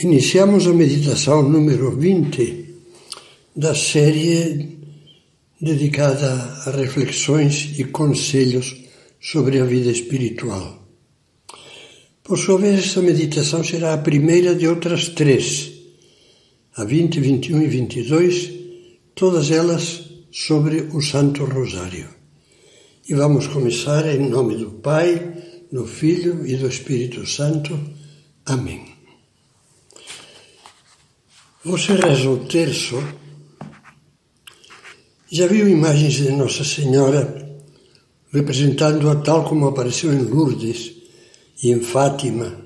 Iniciamos a meditação número 20 da série dedicada a reflexões e conselhos sobre a vida espiritual. Por sua vez, esta meditação será a primeira de outras três, a 20, 21 e 22, todas elas sobre o Santo Rosário. E vamos começar em nome do Pai, do Filho e do Espírito Santo. Amém. Você reza o terço? Já viu imagens de Nossa Senhora representando-a tal como apareceu em Lourdes e em Fátima?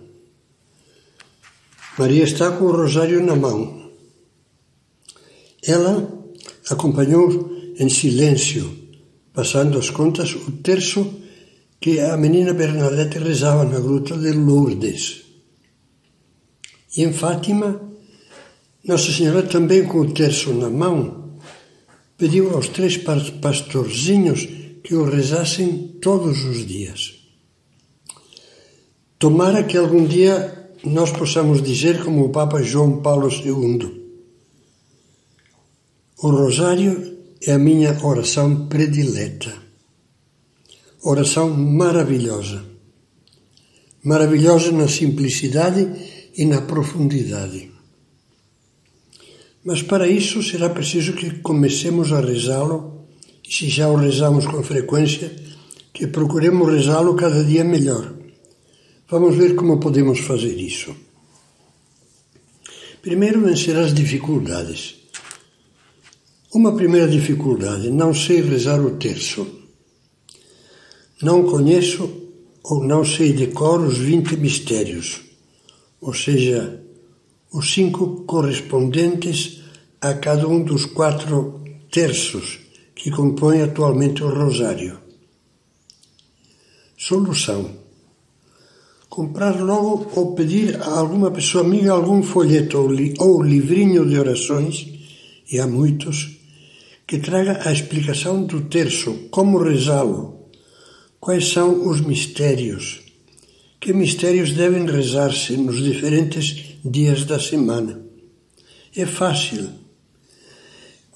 Maria está com o rosário na mão. Ela acompanhou em silêncio, passando as contas, o terço que a menina Bernadette rezava na gruta de Lourdes. E em Fátima, nossa Senhora, também com o terço na mão, pediu aos três pastorzinhos que o rezassem todos os dias. Tomara que algum dia nós possamos dizer, como o Papa João Paulo II, o Rosário é a minha oração predileta. Oração maravilhosa. Maravilhosa na simplicidade e na profundidade. Mas para isso será preciso que comecemos a rezá-lo, e se já o rezamos com frequência, que procuremos rezá-lo cada dia melhor. Vamos ver como podemos fazer isso. Primeiro, vencer as dificuldades. Uma primeira dificuldade: não sei rezar o terço. Não conheço ou não sei de cor os 20 mistérios, ou seja, os cinco correspondentes a cada um dos quatro terços que compõem atualmente o rosário. Solução: comprar logo ou pedir a alguma pessoa amiga algum folheto ou, li ou livrinho de orações, e há muitos, que traga a explicação do terço, como rezá-lo, quais são os mistérios, que mistérios devem rezar-se nos diferentes dias da semana. É fácil.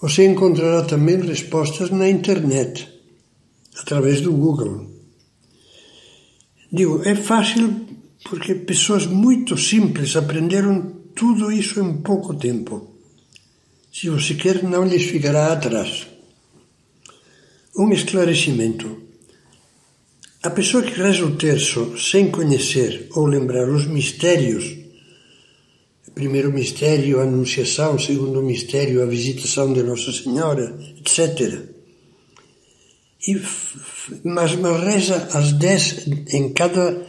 Você encontrará também respostas na internet, através do Google. Digo, é fácil porque pessoas muito simples aprenderam tudo isso em pouco tempo. Se você quer, não lhes ficará atrás. Um esclarecimento. A pessoa que reza o terço sem conhecer ou lembrar os mistérios primeiro mistério, a Anunciação, segundo mistério, a visitação de Nossa Senhora, etc. E, mas, mas reza as dez, em cada,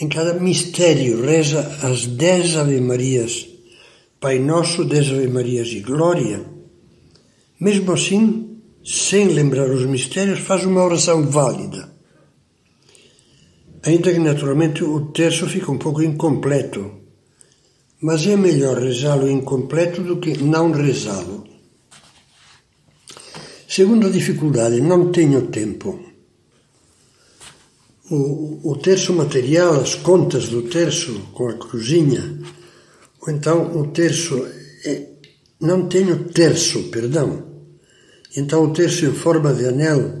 em cada mistério, reza as dez Ave Marias, Pai Nosso, dez Ave Marias e Glória. Mesmo assim, sem lembrar os mistérios, faz uma oração válida. Ainda que naturalmente o terço fica um pouco incompleto, mas é melhor rezá-lo incompleto do que não rezá-lo. Segunda dificuldade, não tenho tempo. O, o terço material, as contas do terço com a cruzinha, ou então o terço, é, não tenho terço, perdão. Então o terço em forma de anel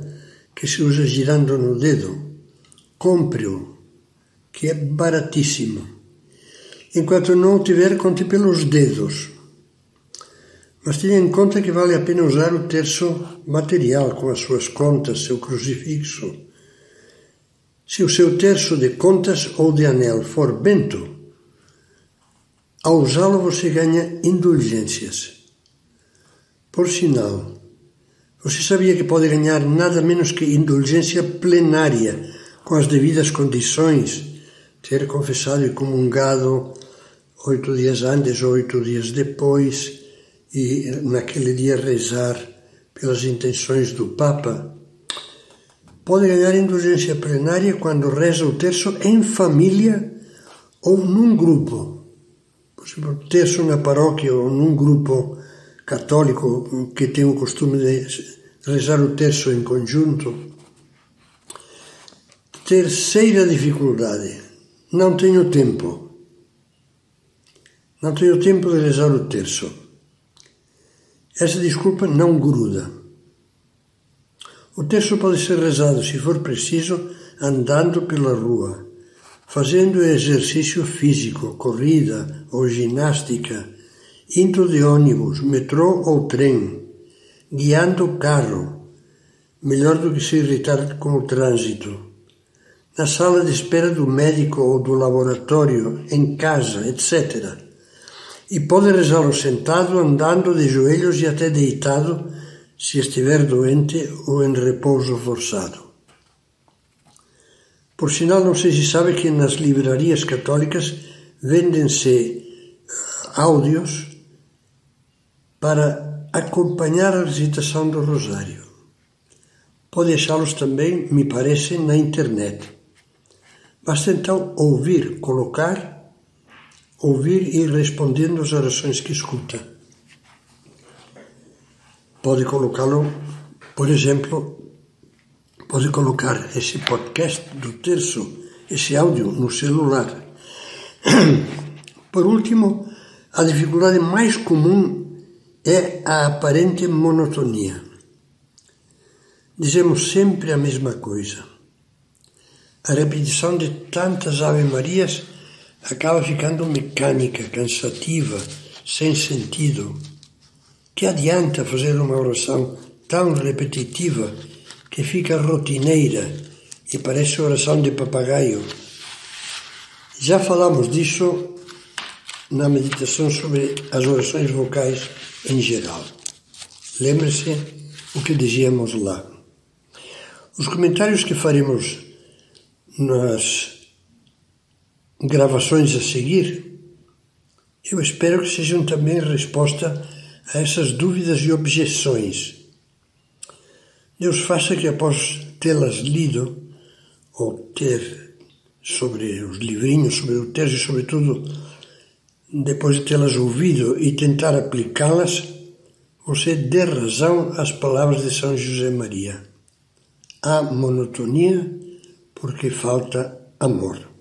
que se usa girando no dedo, compre-o, que é baratíssimo. Enquanto não tiver, conte pelos dedos. Mas tenha em conta que vale a pena usar o terço material, com as suas contas, seu crucifixo. Se o seu terço de contas ou de anel for bento, ao usá-lo você ganha indulgências. Por sinal, você sabia que pode ganhar nada menos que indulgência plenária, com as devidas condições, ter confessado e comungado oito dias antes ou oito dias depois, e naquele dia rezar pelas intenções do Papa. Pode ganhar indulgência plenária quando reza o terço em família ou num grupo. Por exemplo, terço na paróquia ou num grupo católico que tem o costume de rezar o terço em conjunto. Terceira dificuldade: não tenho tempo. Não tenho tempo de rezar o terço. Essa desculpa não gruda. O terço pode ser rezado, se for preciso, andando pela rua, fazendo exercício físico, corrida ou ginástica, indo de ônibus, metrô ou trem, guiando o carro, melhor do que se irritar com o trânsito, na sala de espera do médico ou do laboratório, em casa, etc. E pode rezá-lo sentado, andando de joelhos e até deitado, se estiver doente ou em repouso forçado. Por sinal, não sei se sabe que nas livrarias católicas vendem-se áudios para acompanhar a recitação do Rosário. Pode achá-los também, me parece, na internet. Basta então ouvir, colocar, ouvir e respondendo às orações que escuta. Pode colocá-lo, por exemplo, pode colocar esse podcast do terço, esse áudio no celular. Por último, a dificuldade mais comum é a aparente monotonia. Dizemos sempre a mesma coisa. A repetição de tantas Ave-Marias acaba ficando mecânica, cansativa, sem sentido. Que adianta fazer uma oração tão repetitiva que fica rotineira e parece oração de papagaio? Já falamos disso na meditação sobre as orações vocais em geral. Lembre-se o que dizíamos lá. Os comentários que faremos nas gravações a seguir, eu espero que sejam também resposta a essas dúvidas e objeções. Deus faça que após tê-las lido, ou ter sobre os livrinhos, sobre o texto e sobretudo depois de tê-las ouvido e tentar aplicá-las, você dê razão às palavras de São José Maria. Há monotonia porque falta amor.